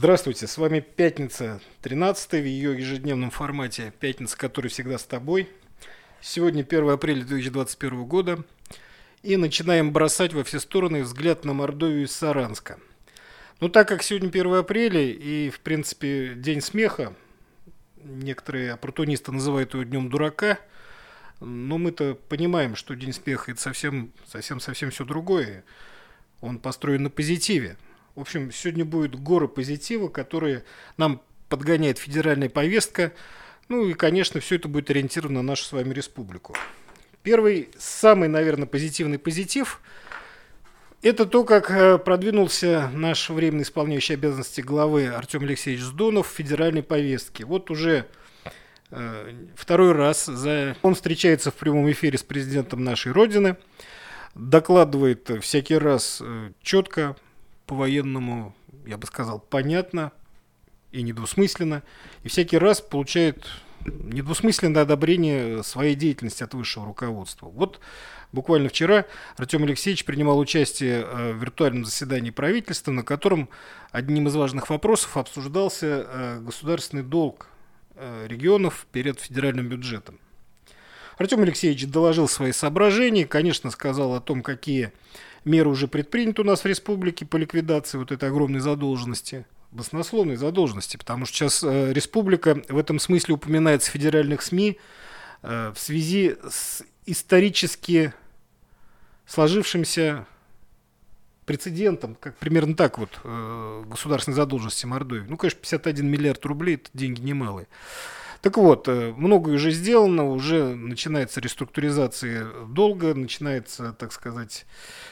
Здравствуйте, с вами пятница 13 в ее ежедневном формате. Пятница, который всегда с тобой. Сегодня 1 апреля 2021 года. И начинаем бросать во все стороны взгляд на Мордовию из Саранска. Ну, так как сегодня 1 апреля и, в принципе, день смеха, некоторые оппортунисты называют его днем дурака, но мы-то понимаем, что день смеха это совсем, совсем, совсем все другое. Он построен на позитиве. В общем, сегодня будет горы позитива, которые нам подгоняет федеральная повестка. Ну и, конечно, все это будет ориентировано на нашу с вами республику. Первый, самый, наверное, позитивный позитив – это то, как э, продвинулся наш временно исполняющий обязанности главы Артем Алексеевич Сдонов в федеральной повестке. Вот уже э, второй раз за... он встречается в прямом эфире с президентом нашей Родины, докладывает всякий раз э, четко, по-военному, я бы сказал, понятно и недвусмысленно, и всякий раз получает недвусмысленное одобрение своей деятельности от высшего руководства. Вот буквально вчера Артем Алексеевич принимал участие э, в виртуальном заседании правительства, на котором одним из важных вопросов обсуждался э, государственный долг э, регионов перед федеральным бюджетом. Артем Алексеевич доложил свои соображения, конечно, сказал о том, какие меры уже предприняты у нас в республике по ликвидации вот этой огромной задолженности, баснословной задолженности, потому что сейчас э, республика в этом смысле упоминается в федеральных СМИ э, в связи с исторически сложившимся прецедентом, как примерно так вот, э, государственной задолженности Мордовии. Ну, конечно, 51 миллиард рублей – это деньги немалые. Так вот, э, многое уже сделано, уже начинается реструктуризация долга, начинается, так сказать,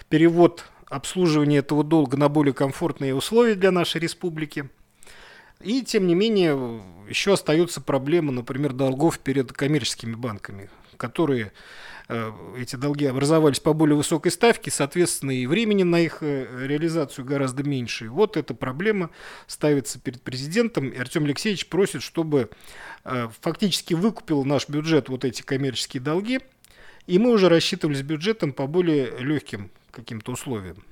перевод обслуживания этого долга на более комфортные условия для нашей республики. И, тем не менее, еще остается проблема, например, долгов перед коммерческими банками, которые эти долги образовались по более высокой ставке, соответственно, и времени на их э, реализацию гораздо меньше. И вот эта проблема ставится перед президентом, и Артем Алексеевич просит, чтобы э, фактически выкупил наш бюджет вот эти коммерческие долги, и мы уже рассчитывали с бюджетом по более легким каким-то условиям.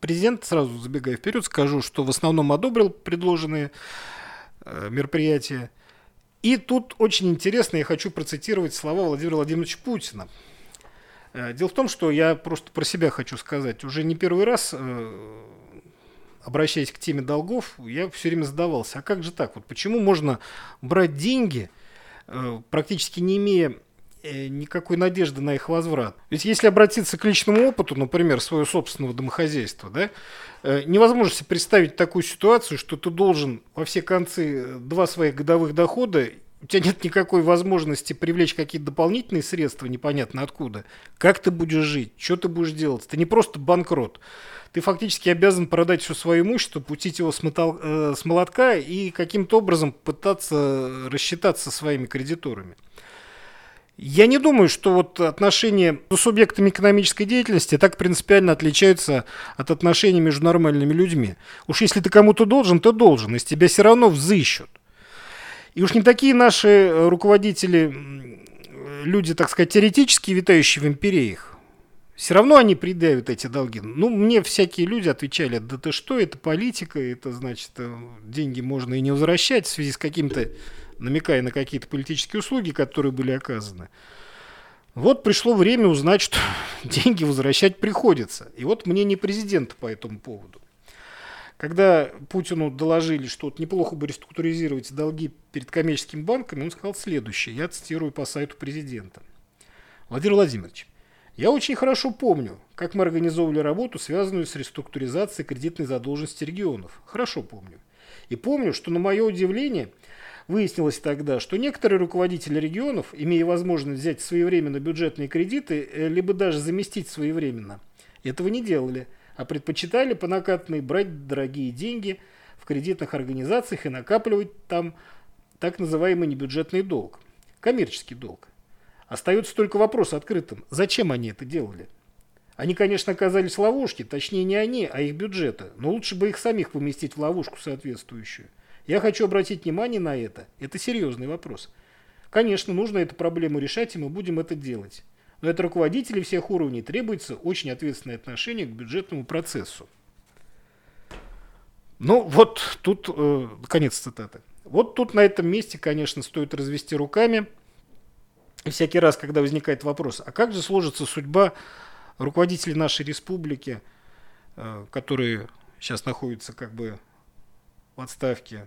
Президент, сразу забегая вперед, скажу, что в основном одобрил предложенные мероприятия – и тут очень интересно, я хочу процитировать слова Владимира Владимировича Путина. Э, дело в том, что я просто про себя хочу сказать. Уже не первый раз, э, обращаясь к теме долгов, я все время задавался, а как же так? Вот почему можно брать деньги, э, практически не имея никакой надежды на их возврат. Ведь если обратиться к личному опыту, например, своего собственного домохозяйства, да, невозможно себе представить такую ситуацию, что ты должен во все концы два своих годовых дохода у тебя нет никакой возможности привлечь какие-то дополнительные средства, непонятно откуда. Как ты будешь жить? Что ты будешь делать? Ты не просто банкрот. Ты фактически обязан продать все свое имущество, пустить его с, мотол, э, с молотка и каким-то образом пытаться рассчитаться со своими кредиторами. Я не думаю, что вот отношения с субъектами экономической деятельности так принципиально отличаются от отношений между нормальными людьми. Уж если ты кому-то должен, ты должен, из тебя все равно взыщут. И уж не такие наши э, руководители, люди, так сказать, теоретически витающие в империях, все равно они предъявят эти долги. Ну, мне всякие люди отвечали, да ты что, это политика, это значит, э, деньги можно и не возвращать в связи с каким-то, намекая на какие-то политические услуги, которые были оказаны. Вот пришло время узнать, что деньги возвращать приходится. И вот мнение президента по этому поводу. Когда Путину доложили, что вот неплохо бы реструктуризировать долги перед коммерческими банками, он сказал следующее. Я цитирую по сайту президента. Владимир Владимирович, я очень хорошо помню, как мы организовывали работу, связанную с реструктуризацией кредитной задолженности регионов. Хорошо помню. И помню, что на мое удивление выяснилось тогда, что некоторые руководители регионов, имея возможность взять своевременно бюджетные кредиты, э, либо даже заместить своевременно, этого не делали – а предпочитали по накатанной брать дорогие деньги в кредитных организациях и накапливать там так называемый небюджетный долг, коммерческий долг. Остается только вопрос открытым, зачем они это делали? Они, конечно, оказались в ловушке, точнее не они, а их бюджеты, но лучше бы их самих поместить в ловушку соответствующую. Я хочу обратить внимание на это, это серьезный вопрос. Конечно, нужно эту проблему решать, и мы будем это делать. Но от руководителей всех уровней требуется очень ответственное отношение к бюджетному процессу. Ну, вот тут, э, конец цитаты. Вот тут на этом месте, конечно, стоит развести руками. И всякий раз, когда возникает вопрос, а как же сложится судьба руководителей нашей республики, э, которые сейчас находятся как бы в отставке,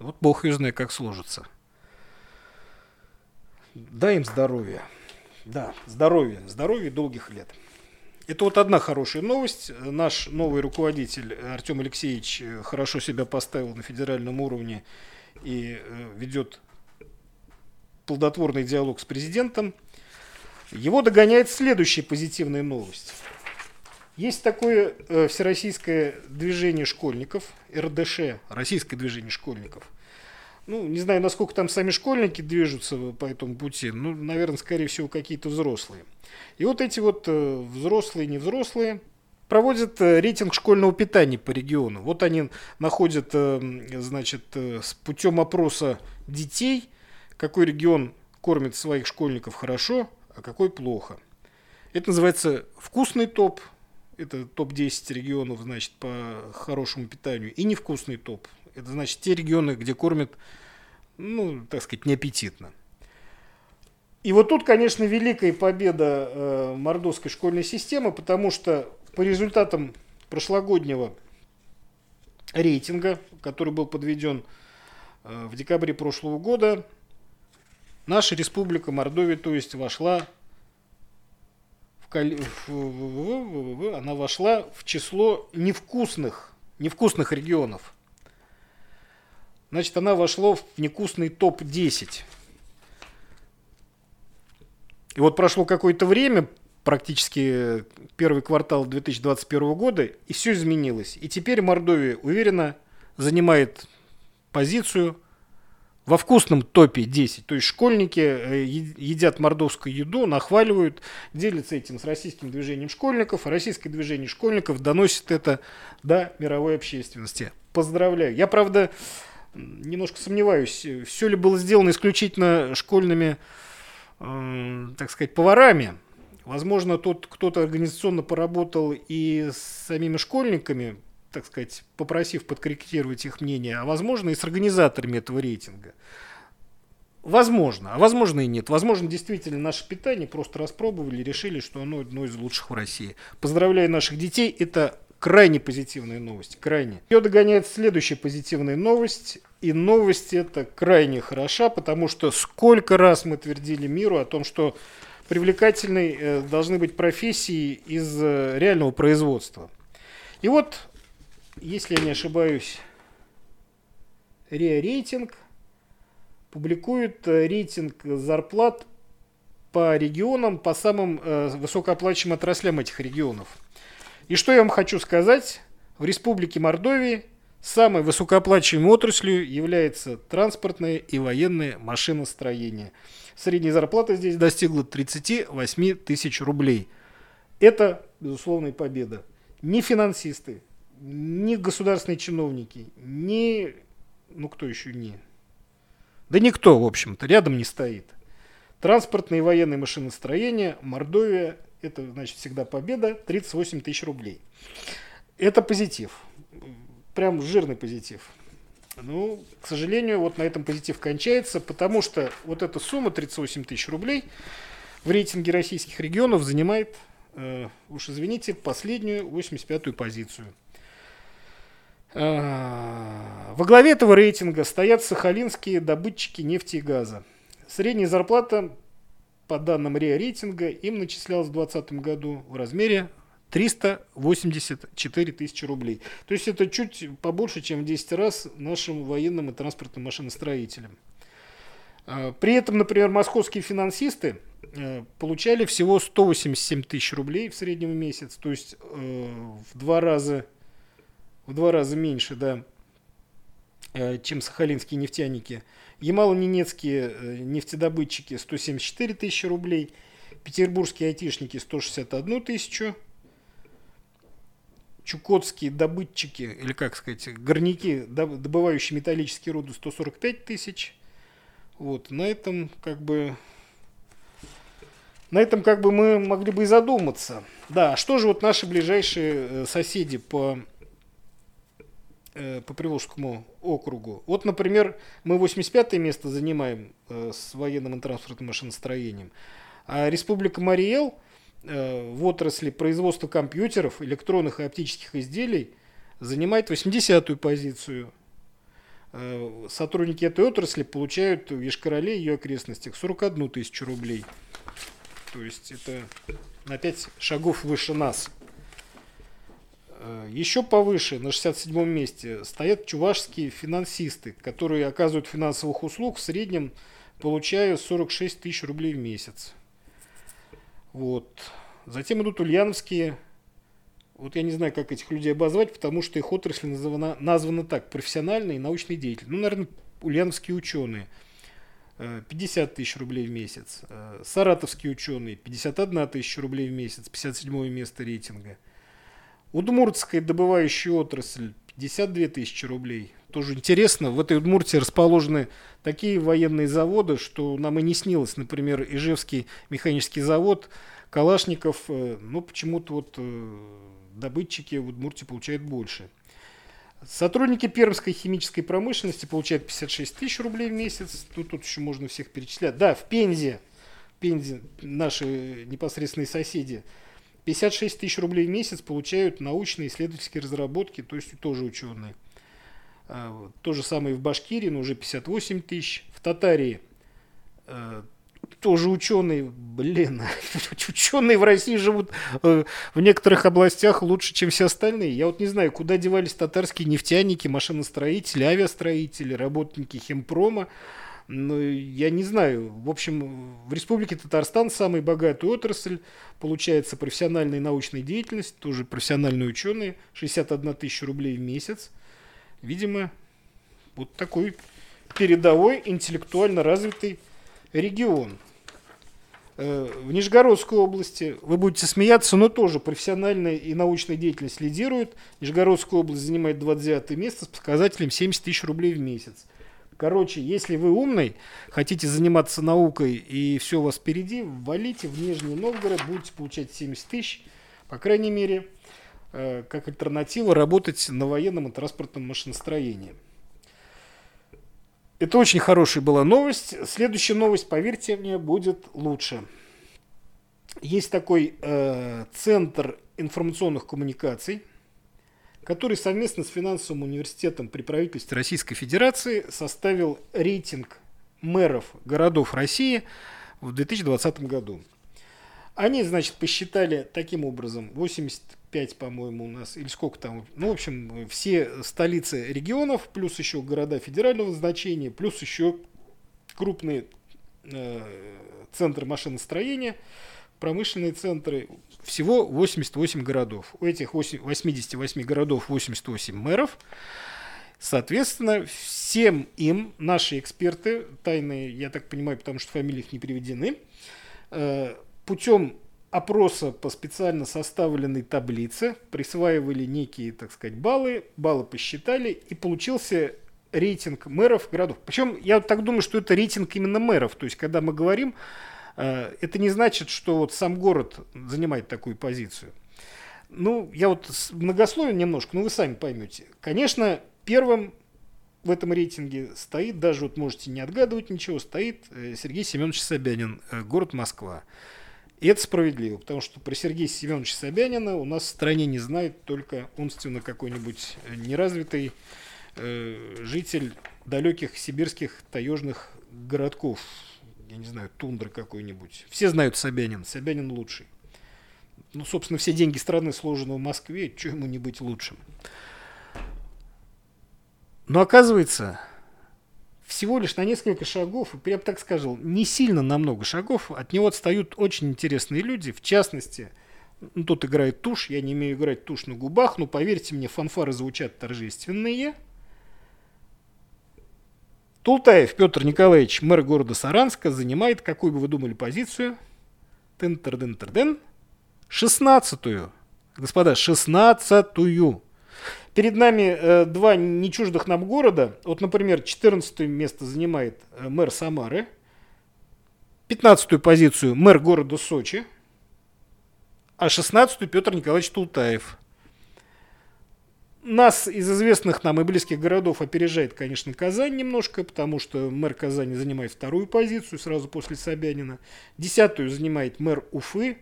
вот Бог и знает, как сложится. Дай им здоровья. Да, здоровья, здоровья долгих лет. Это вот одна хорошая новость. Наш новый руководитель Артем Алексеевич э, хорошо себя поставил на федеральном уровне и э, ведет плодотворный диалог с президентом. Его догоняет следующая позитивная новость. Есть такое э, всероссийское движение школьников, РДШ, российское движение школьников. Ну, не знаю, насколько там сами школьники движутся по этому пути. Ну, наверное, скорее всего, какие-то взрослые. И вот эти вот э, взрослые, невзрослые проводят э, рейтинг школьного питания по региону. Вот они находят, э, значит, с путем опроса детей, какой регион кормит своих школьников хорошо, а какой плохо. Это называется вкусный топ, это топ-10 регионов, значит, по хорошему питанию, и невкусный топ. Это значит те регионы, где кормят, ну, так сказать, неаппетитно. И вот тут, конечно, великая победа э, мордовской школьной системы, потому что по результатам прошлогоднего рейтинга, который был подведен э, в декабре прошлого года, наша республика Мордовия, то есть, вошла в, она вошла в число невкусных, невкусных регионов. Значит, она вошла в невкусный топ-10 и вот прошло какое-то время, практически первый квартал 2021 года, и все изменилось. И теперь Мордовия уверенно занимает позицию во вкусном топе 10. То есть школьники э, едят мордовскую еду, нахваливают, делятся этим с российским движением школьников, а российское движение школьников доносит это до мировой общественности. Поздравляю. Я, правда, немножко сомневаюсь, все ли было сделано исключительно школьными э, так сказать, поварами. Возможно, тот кто-то организационно поработал и с самими школьниками, так сказать, попросив подкорректировать их мнение, а возможно и с организаторами этого рейтинга. Возможно, а возможно и нет. Возможно, действительно наше питание просто распробовали и решили, что оно одно из лучших в России. Поздравляю наших детей, это крайне позитивная новость, крайне. Ее догоняет следующая позитивная новость. И новость эта крайне хороша, потому что сколько раз мы твердили миру о том, что привлекательной э, должны быть профессии из э, реального производства. И вот, если я не ошибаюсь, РИА рейтинг публикует э, рейтинг зарплат по регионам, по самым высокооплачиваемым отраслям этих регионов. И что я вам хочу сказать, в Республике Мордовии Самой высокооплачиваемой отраслью является транспортное и военное машиностроение. Средняя зарплата здесь достигла 38 тысяч рублей. Это, безусловная победа. Ни финансисты, ни государственные чиновники, ни... Ну, кто еще не... Да никто, в общем-то, рядом не стоит. Транспортное и военное машиностроение, Мордовия, это, значит, всегда победа, 38 тысяч рублей. Это позитив прям жирный позитив. Ну, к сожалению, вот на этом позитив кончается, потому что вот эта сумма 38 тысяч рублей в рейтинге российских регионов занимает, э, уж извините, последнюю 85-ю позицию. Э, во главе этого рейтинга стоят сахалинские добытчики нефти и газа. Средняя зарплата, по данным РИА рейтинга, им начислялась в 2020 году в размере 384 тысячи рублей. То есть это чуть побольше, чем в 10 раз нашим военным и транспортным машиностроителям. А, при этом, например, московские финансисты э, получали всего 187 тысяч рублей в среднем в месяц, то есть э, в два раза, в два раза меньше, да, э, чем сахалинские нефтяники. Ямало-Ненецкие нефтедобытчики 174 тысячи рублей, петербургские айтишники 161 тысячу, чукотские добытчики, или как сказать, горняки, добывающие металлические руды, 145 тысяч. Вот, на этом как бы... На этом как бы мы могли бы и задуматься. Да, что же вот наши ближайшие э, соседи по э, по Приволжскому округу. Вот, например, мы 85 место занимаем э, с военным и транспортным машиностроением, а Республика Мариэл э, в отрасли производства компьютеров, электронных и оптических изделий занимает 80-ю позицию. Э, сотрудники этой отрасли получают в Ешкарале и ее окрестностях 41 тысячу рублей. То есть это на 5 шагов выше нас. Э, Еще повыше, на 67 месте, стоят чувашские финансисты, которые оказывают финансовых услуг в среднем получая 46 тысяч рублей в месяц. Вот. Затем идут ульяновские. Вот я не знаю, как этих людей обозвать, потому что их отрасль названа, названа так, профессиональные и научные деятели. Ну, наверное, ульяновские ученые. 50 тысяч рублей в месяц. Саратовские ученые 51 тысяча рублей в месяц, 57 место рейтинга. Удмуртская добывающая отрасль 52 тысячи рублей. Тоже интересно, в этой Удмуртии расположены такие военные заводы, что нам и не снилось. Например, Ижевский механический завод, Калашников, ну почему-то вот добытчики в Удмуртии получают больше. Сотрудники Пермской химической промышленности получают 56 тысяч рублей в месяц. Тут, тут еще можно всех перечислять. Да, в Пензе, Пензе наши непосредственные соседи, 56 тысяч рублей в месяц получают научные исследовательские разработки, то есть тоже ученые. А, то же самое в Башкирии, но уже 58 тысяч. В Татарии а, тоже ученые, блин, ученые в России живут э, в некоторых областях лучше, чем все остальные. Я вот не знаю, куда девались татарские нефтяники, машиностроители, авиастроители, работники химпрома. Ну, я не знаю. В общем, в Республике Татарстан самая богатая отрасль. Получается профессиональная научная деятельность, тоже профессиональные ученые. 61 тысяча рублей в месяц. Видимо, вот такой передовой, интеллектуально развитый регион. Э, в Нижегородской области, вы будете смеяться, но тоже профессиональная и научная деятельность лидирует. Нижегородская область занимает 29 место с показателем 70 тысяч рублей в месяц. Короче, если вы умный, хотите заниматься наукой и все у вас впереди, валите в Нижний Новгород, будете получать 70 тысяч, по крайней мере, э, как альтернатива работать на военном и транспортном машиностроении. Это очень хорошая была новость. Следующая новость, поверьте мне, будет лучше. Есть такой э, центр информационных коммуникаций, который совместно с финансовым университетом при правительстве Российской Федерации составил рейтинг мэров городов России в 2020 году. Они, значит, посчитали таким образом 85, по-моему, у нас, или сколько там, ну, в общем, все столицы регионов, плюс еще города федерального значения, плюс еще крупные э, центры машиностроения, промышленные центры, всего 88 городов. У этих 88 городов 88 мэров. Соответственно, всем им наши эксперты, тайные, я так понимаю, потому что фамилии их не приведены, э, путем опроса по специально составленной таблице присваивали некие, так сказать, баллы, баллы посчитали, и получился рейтинг мэров городов. Причем я так думаю, что это рейтинг именно мэров. То есть, когда мы говорим, это не значит, что вот сам город занимает такую позицию. Ну, я вот многословен немножко, но вы сами поймете. Конечно, первым в этом рейтинге стоит, даже вот можете не отгадывать ничего, стоит э, Сергей Семенович Собянин, э, город Москва. И это справедливо, потому что про Сергея Семеновича Собянина у нас в стране не знает только умственно какой-нибудь э, неразвитый э, житель далеких сибирских таежных городков. Я не знаю, тундра какой-нибудь. Все знают Собянин. Собянин лучший. Ну, собственно, все деньги страны сложены в Москве. Чего ему не быть лучшим? Но оказывается, всего лишь на несколько шагов, я бы так сказал, не сильно на много шагов, от него отстают очень интересные люди, в частности, ну, тут играет тушь, я не умею играть тушь на губах, но поверьте мне, фанфары звучат торжественные. Тултаев Петр Николаевич, мэр города Саранска, занимает, какую бы вы думали, позицию? тын тыр дын тыр дын Шестнадцатую. Господа, шестнадцатую. Перед нами э, два нечуждых нам города. Вот, например, 14 место занимает э, мэр Самары. 15 позицию мэр города Сочи. А 16 Петр Николаевич Тултаев. Нас из известных нам и близких городов опережает, конечно, Казань немножко, потому что мэр Казани занимает вторую позицию сразу после Собянина. Десятую занимает мэр Уфы.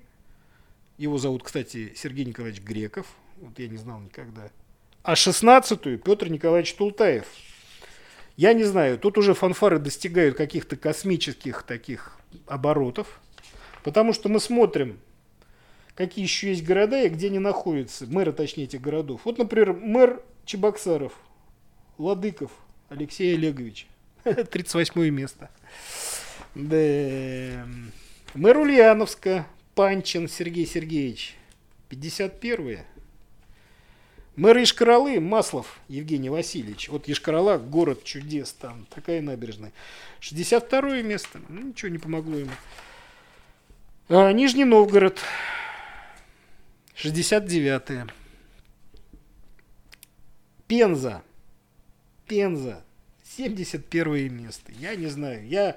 Его зовут, кстати, Сергей Николаевич Греков. Вот я не знал никогда. А шестнадцатую Петр Николаевич Тултаев. Я не знаю, тут уже фанфары достигают каких-то космических таких оборотов. Потому что мы смотрим какие еще есть города и где они находятся, мэры, точнее, этих городов. Вот, например, мэр Чебоксаров, Ладыков Алексей Олегович, 38 место. Да. Мэр Ульяновска, Панчин Сергей Сергеевич, 51 -е. Мэр Ишкаралы, Маслов Евгений Васильевич. Вот Ишкарала, город чудес, там такая набережная. 62 место. Ну, ничего не помогло ему. А, Нижний Новгород, 69-е. Пенза. Пенза. 71 место. Я не знаю. Я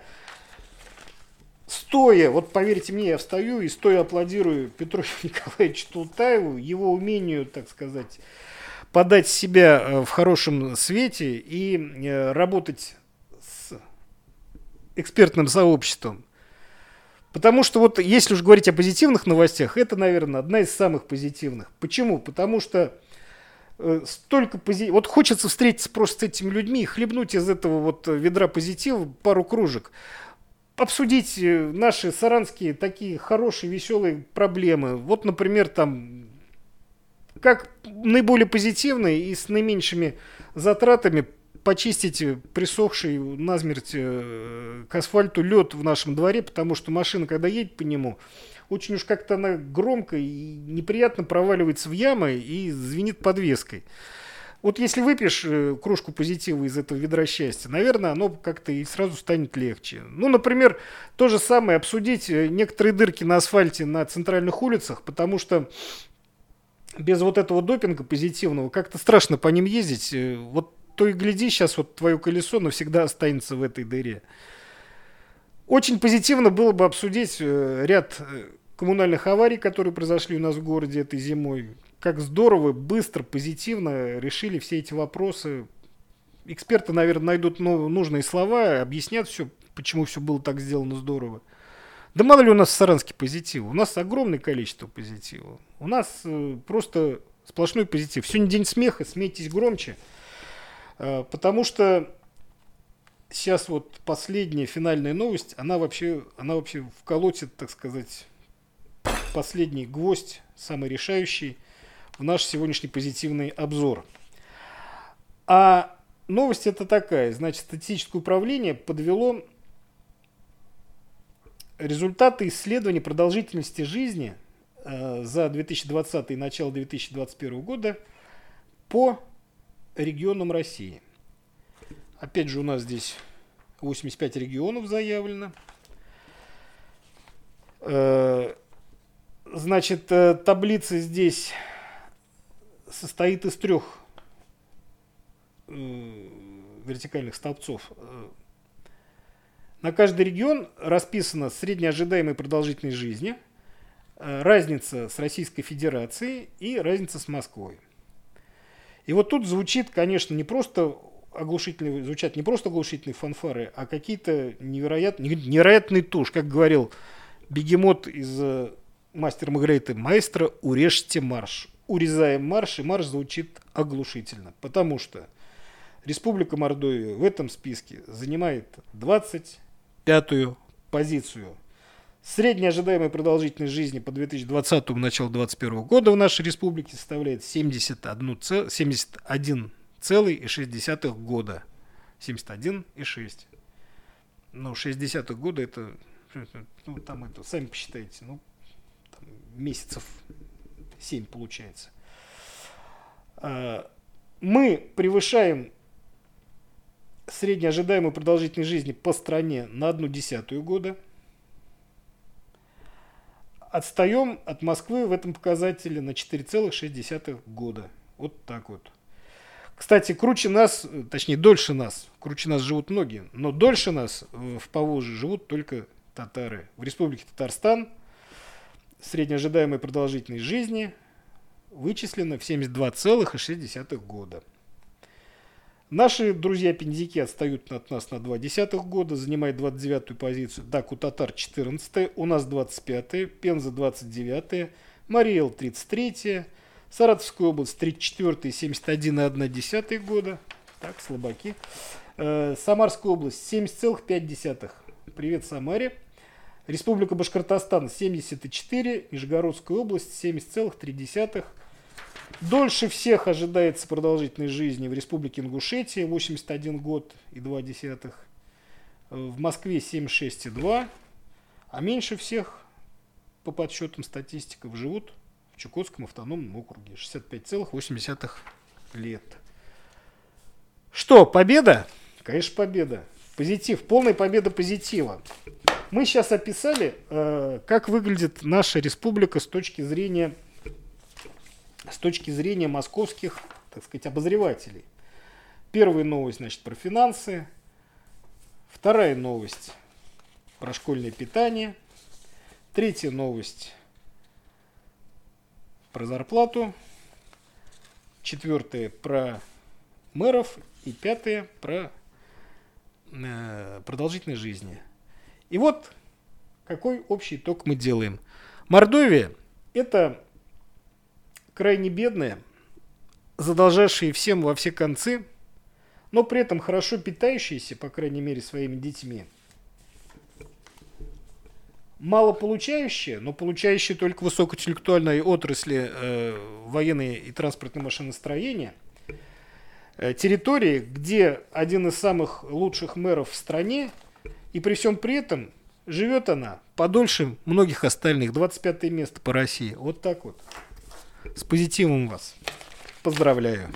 стоя, вот поверьте мне, я встаю и стоя аплодирую Петру Николаевичу Тултаеву, его умению, так сказать, подать себя э, в хорошем свете и э, работать с экспертным сообществом. Потому что вот если уж говорить о позитивных новостях, это, наверное, одна из самых позитивных. Почему? Потому что э, столько позитива. Вот хочется встретиться просто с этими людьми и хлебнуть из этого вот ведра позитива пару кружек. Обсудить э, наши саранские такие хорошие, веселые проблемы. Вот, например, там, как наиболее позитивные и с наименьшими затратами почистить присохший насмерть э, к асфальту лед в нашем дворе, потому что машина, когда едет по нему, очень уж как-то она громко и неприятно проваливается в ямы и звенит подвеской. Вот если выпьешь э, кружку позитива из этого ведра счастья, наверное, оно как-то и сразу станет легче. Ну, например, то же самое обсудить э, некоторые дырки на асфальте на центральных улицах, потому что без вот этого допинга позитивного как-то страшно по ним ездить. Вот то и гляди, сейчас вот твое колесо навсегда останется в этой дыре. Очень позитивно было бы обсудить э, ряд э, коммунальных аварий, которые произошли у нас в городе этой зимой. Как здорово, быстро, позитивно решили все эти вопросы. Эксперты, наверное, найдут нужные слова, объяснят все, почему все было так сделано здорово. Да мало ли у нас в Саранске позитива. У нас огромное количество позитива. У нас э, просто сплошной позитив. Сегодня день смеха, смейтесь громче. Э, потому что сейчас вот последняя финальная новость, она вообще, она вообще вколотит, так сказать, последний гвоздь, самый решающий в наш сегодняшний позитивный обзор. А новость это такая, значит, статистическое управление подвело результаты исследования продолжительности жизни э, за 2020 и начало 2021 года по регионам России. Опять же, у нас здесь 85 регионов заявлено. Э, значит, э, таблица здесь состоит из трех э, вертикальных столбцов. На каждый регион расписана среднеожидаемая продолжительность жизни, разница с Российской Федерацией и разница с Москвой. И вот тут звучит, конечно, не просто оглушительные, звучат не просто оглушительные фанфары, а какие-то невероятные, невероятный туш, как говорил бегемот из э, мастер Магрейты маэстро, урежьте марш. Урезаем марш, и марш звучит оглушительно, потому что Республика Мордовия в этом списке занимает 25-ю позицию. Средняя ожидаемая продолжительность жизни по 2020 началу 2021 года в нашей республике составляет 71,6 года. 71,6. Ну, 60 года это, ну, там это, сами посчитайте, ну, там, месяцев 7 получается. А, мы превышаем среднюю ожидаемую продолжительность жизни по стране на одну десятую года – отстаем от Москвы в этом показателе на 4,6 года. Вот так вот. Кстати, круче нас, точнее дольше нас, круче нас живут многие, но дольше нас в Поволжье живут только татары. В Республике Татарстан средняя ожидаемая продолжительность жизни вычислено в 72,6 года. Наши друзья-пензяки отстают от нас на два десятых года, занимает 29-ю позицию. Даку Татар 14 у нас 25-е, Пенза 29-е, Мариэл 33-е, Саратовская область 34-е, 71,1 года. Так, слабаки. Э, Самарская область 70,5. Привет, Самаре. Республика Башкортостан 74, Нижегородская область 70,3. Дольше всех ожидается продолжительность жизни в Республике Ингушетия 81 год и 2 десятых. В Москве 76,2. А меньше всех, по подсчетам статистиков, живут в Чукотском автономном округе 65,8 лет. Что, победа? Конечно, победа. Позитив, полная победа позитива. Мы сейчас описали, э, как выглядит наша республика с точки зрения с точки зрения московских, так сказать, обозревателей. Первая новость, значит, про финансы. Вторая новость про школьное питание. Третья новость про зарплату. Четвертая про мэров. И пятая про э, продолжительность жизни. И вот какой общий итог мы делаем. Мордовия – это крайне бедные, задолжавшие всем во все концы, но при этом хорошо питающиеся, по крайней мере, своими детьми. Мало получающие, но получающие только высокоинтеллектуальной отрасли э, военной и транспортной машиностроения. Э, территории, где один из самых лучших мэров в стране, и при всем при этом живет она подольше многих остальных. 25 место по России. Вот так вот. С позитивом вас. Поздравляю.